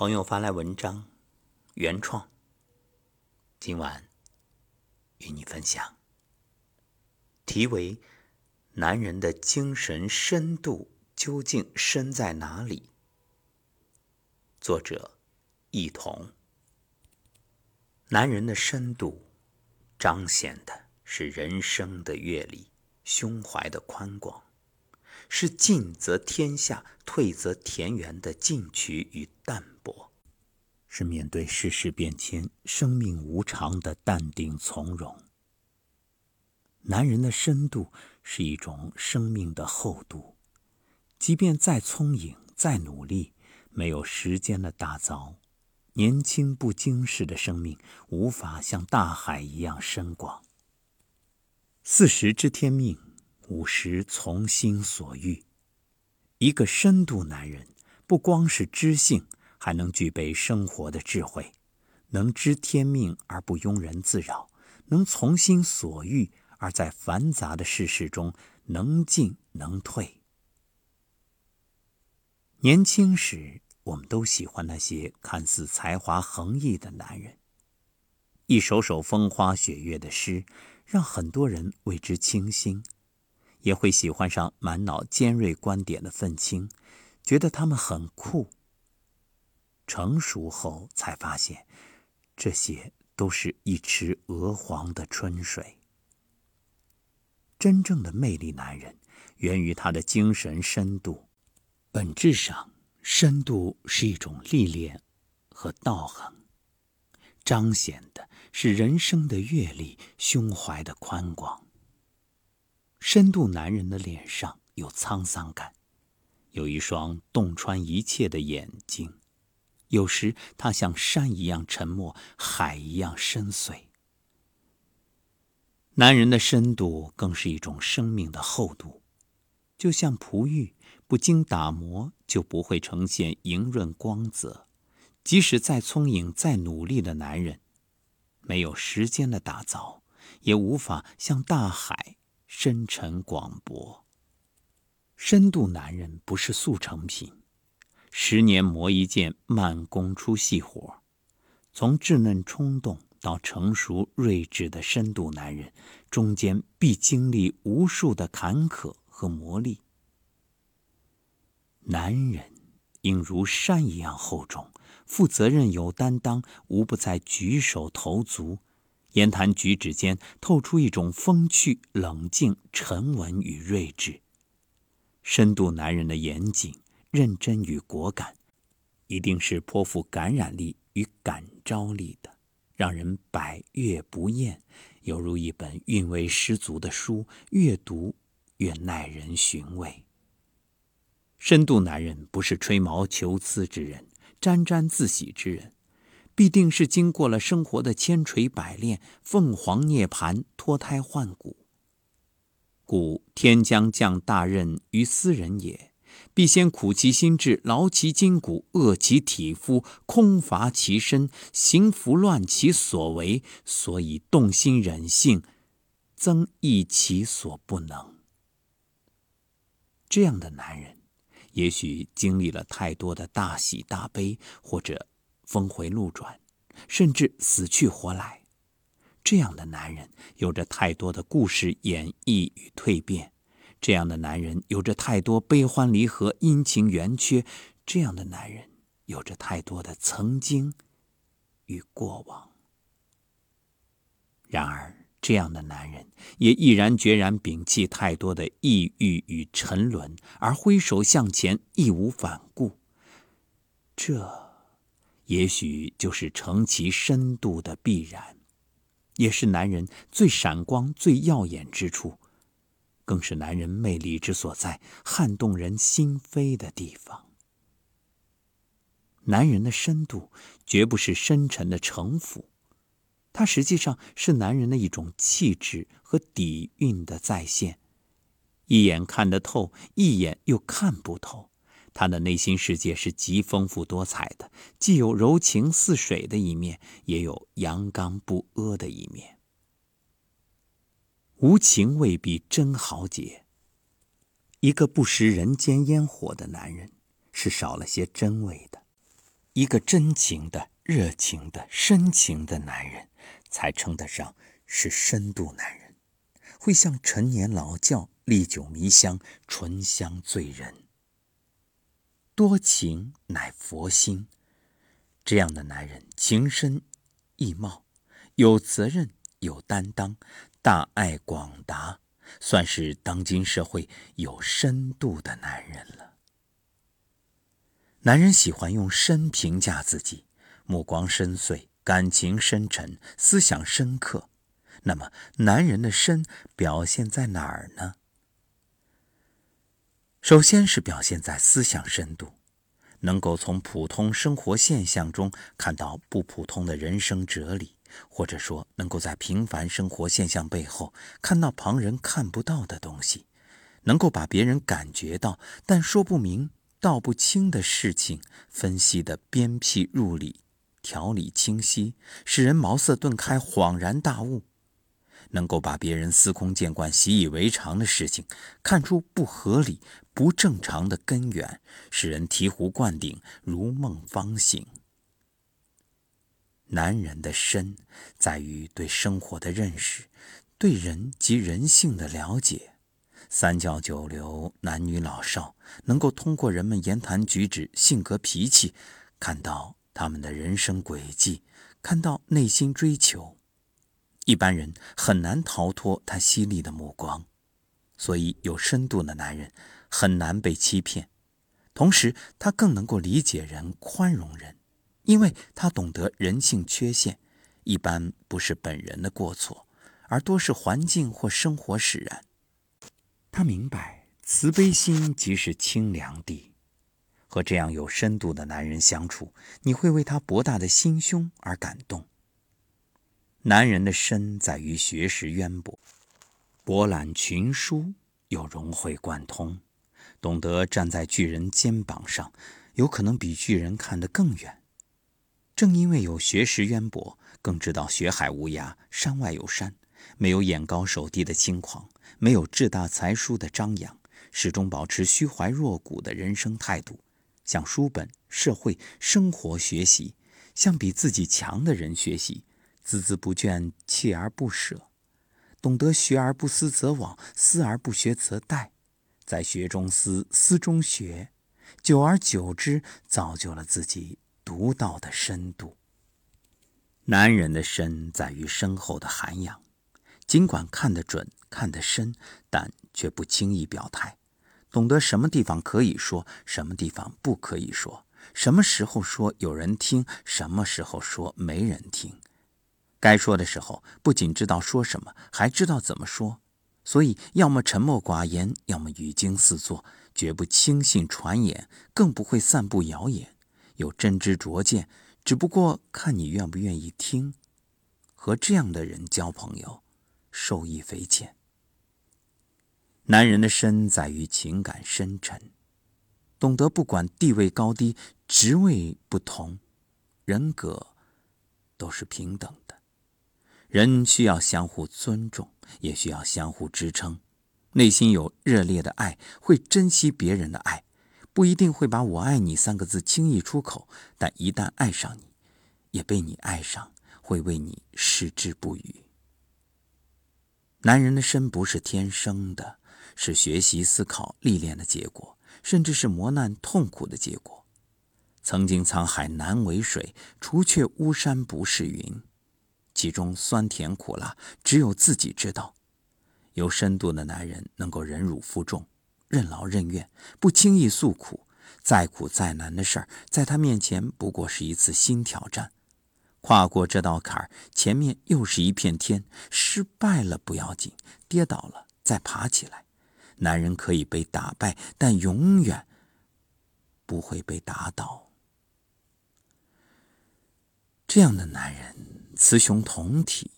朋友发来文章，原创。今晚与你分享，题为《男人的精神深度究竟深在哪里》。作者：一同。男人的深度，彰显的是人生的阅历，胸怀的宽广。是进则天下，退则田园的进取与淡泊，是面对世事变迁、生命无常的淡定从容。男人的深度是一种生命的厚度，即便再聪颖、再努力，没有时间的打造，年轻不经世的生命无法像大海一样深广。四十知天命。五十从心所欲，一个深度男人，不光是知性，还能具备生活的智慧，能知天命而不庸人自扰，能从心所欲而在繁杂的世事中能进能退。年轻时，我们都喜欢那些看似才华横溢的男人，一首首风花雪月的诗，让很多人为之倾心。也会喜欢上满脑尖锐观点的愤青，觉得他们很酷。成熟后才发现，这些都是一池鹅黄的春水。真正的魅力男人，源于他的精神深度。本质上，深度是一种历练和道行，彰显的是人生的阅历、胸怀的宽广。深度男人的脸上有沧桑感，有一双洞穿一切的眼睛。有时他像山一样沉默，海一样深邃。男人的深度更是一种生命的厚度，就像璞玉，不经打磨就不会呈现莹润光泽。即使再聪颖、再努力的男人，没有时间的打造，也无法像大海。深沉广博，深度男人不是速成品，十年磨一剑，慢工出细活。从稚嫩冲动到成熟睿智的深度男人，中间必经历无数的坎坷和磨砺。男人应如山一样厚重，负责任有担当，无不在举手投足。言谈举止间透出一种风趣、冷静、沉稳与睿智。深度男人的严谨、认真与果敢，一定是颇富感染力与感召力的，让人百阅不厌，犹如一本韵味十足的书，越读越耐人寻味。深度男人不是吹毛求疵之人，沾沾自喜之人。必定是经过了生活的千锤百炼，凤凰涅槃，脱胎换骨。故天将降大任于斯人也，必先苦其心志，劳其筋骨，饿其体肤，空乏其身，行拂乱其所为，所以动心忍性，增益其所不能。这样的男人，也许经历了太多的大喜大悲，或者。峰回路转，甚至死去活来，这样的男人有着太多的故事演绎与蜕变；这样的男人有着太多悲欢离合、阴晴圆缺；这样的男人有着太多的曾经与过往。然而，这样的男人也毅然决然摒弃太多的抑郁与沉沦，而挥手向前，义无反顾。这。也许就是成其深度的必然，也是男人最闪光、最耀眼之处，更是男人魅力之所在，撼动人心扉的地方。男人的深度绝不是深沉的城府，它实际上是男人的一种气质和底蕴的再现，一眼看得透，一眼又看不透。他的内心世界是极丰富多彩的，既有柔情似水的一面，也有阳刚不阿的一面。无情未必真豪杰。一个不食人间烟火的男人，是少了些真味的。一个真情的、热情的、深情的男人，才称得上是深度男人，会像陈年老窖、历久弥香、醇香醉人。多情乃佛心，这样的男人情深意茂，有责任有担当，大爱广达，算是当今社会有深度的男人了。男人喜欢用深评价自己，目光深邃，感情深沉，思想深刻。那么，男人的深表现在哪儿呢？首先是表现在思想深度，能够从普通生活现象中看到不普通的人生哲理，或者说能够在平凡生活现象背后看到旁人看不到的东西，能够把别人感觉到但说不明道不清的事情分析的鞭辟入里，条理清晰，使人茅塞顿开，恍然大悟。能够把别人司空见惯、习以为常的事情看出不合理、不正常的根源，使人醍醐灌顶、如梦方醒。男人的深，在于对生活的认识，对人及人性的了解。三教九流、男女老少，能够通过人们言谈举止、性格脾气，看到他们的人生轨迹，看到内心追求。一般人很难逃脱他犀利的目光，所以有深度的男人很难被欺骗。同时，他更能够理解人、宽容人，因为他懂得人性缺陷，一般不是本人的过错，而多是环境或生活使然。他明白慈悲心即是清凉地。和这样有深度的男人相处，你会为他博大的心胸而感动。男人的深在于学识渊博，博览群书又融会贯通，懂得站在巨人肩膀上，有可能比巨人看得更远。正因为有学识渊博，更知道学海无涯，山外有山，没有眼高手低的轻狂，没有志大才疏的张扬，始终保持虚怀若谷的人生态度，向书本、社会、生活学习，向比自己强的人学习。孜孜不倦，锲而不舍，懂得学而不思则罔，思而不学则殆，在学中思，思中学，久而久之，造就了自己独到的深度。男人的深在于深厚的涵养，尽管看得准、看得深，但却不轻易表态，懂得什么地方可以说，什么地方不可以说，什么时候说有人听，什么时候说没人听。该说的时候，不仅知道说什么，还知道怎么说，所以要么沉默寡言，要么语惊四座，绝不轻信传言，更不会散布谣言，有真知灼见，只不过看你愿不愿意听。和这样的人交朋友，受益匪浅。男人的深在于情感深沉，懂得不管地位高低、职位不同，人格都是平等。人需要相互尊重，也需要相互支撑。内心有热烈的爱，会珍惜别人的爱，不一定会把我爱你三个字轻易出口，但一旦爱上你，也被你爱上，会为你矢志不渝。男人的身不是天生的，是学习、思考、历练的结果，甚至是磨难、痛苦的结果。曾经沧海难为水，除却巫山不是云。其中酸甜苦辣，只有自己知道。有深度的男人能够忍辱负重，任劳任怨，不轻易诉苦。再苦再难的事儿，在他面前不过是一次新挑战。跨过这道坎儿，前面又是一片天。失败了不要紧，跌倒了再爬起来。男人可以被打败，但永远不会被打倒。这样的男人。雌雄同体，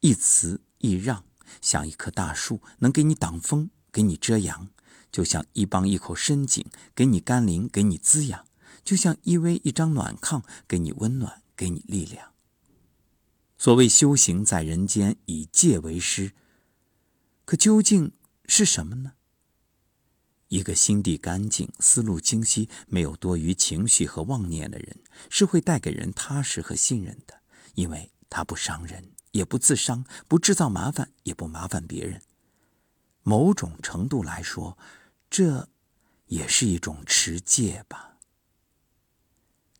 一雌一让，像一棵大树，能给你挡风，给你遮阳；就像一帮一口深井，给你甘霖，给你滋养；就像依偎一张暖炕，给你温暖，给你力量。所谓修行在人间，以戒为师，可究竟是什么呢？一个心地干净、思路清晰、没有多余情绪和妄念的人，是会带给人踏实和信任的，因为他不伤人，也不自伤，不制造麻烦，也不麻烦别人。某种程度来说，这也是一种持戒吧。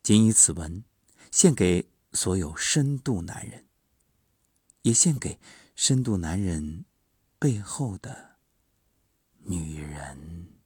谨以此文，献给所有深度男人，也献给深度男人背后的女人。